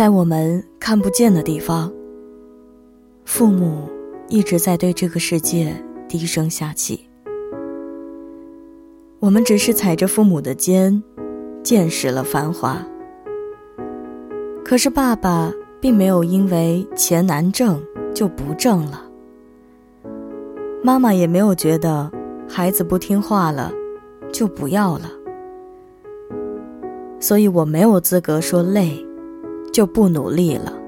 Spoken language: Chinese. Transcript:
在我们看不见的地方，父母一直在对这个世界低声下气。我们只是踩着父母的肩，见识了繁华。可是爸爸并没有因为钱难挣就不挣了，妈妈也没有觉得孩子不听话了就不要了。所以我没有资格说累，就不努力了。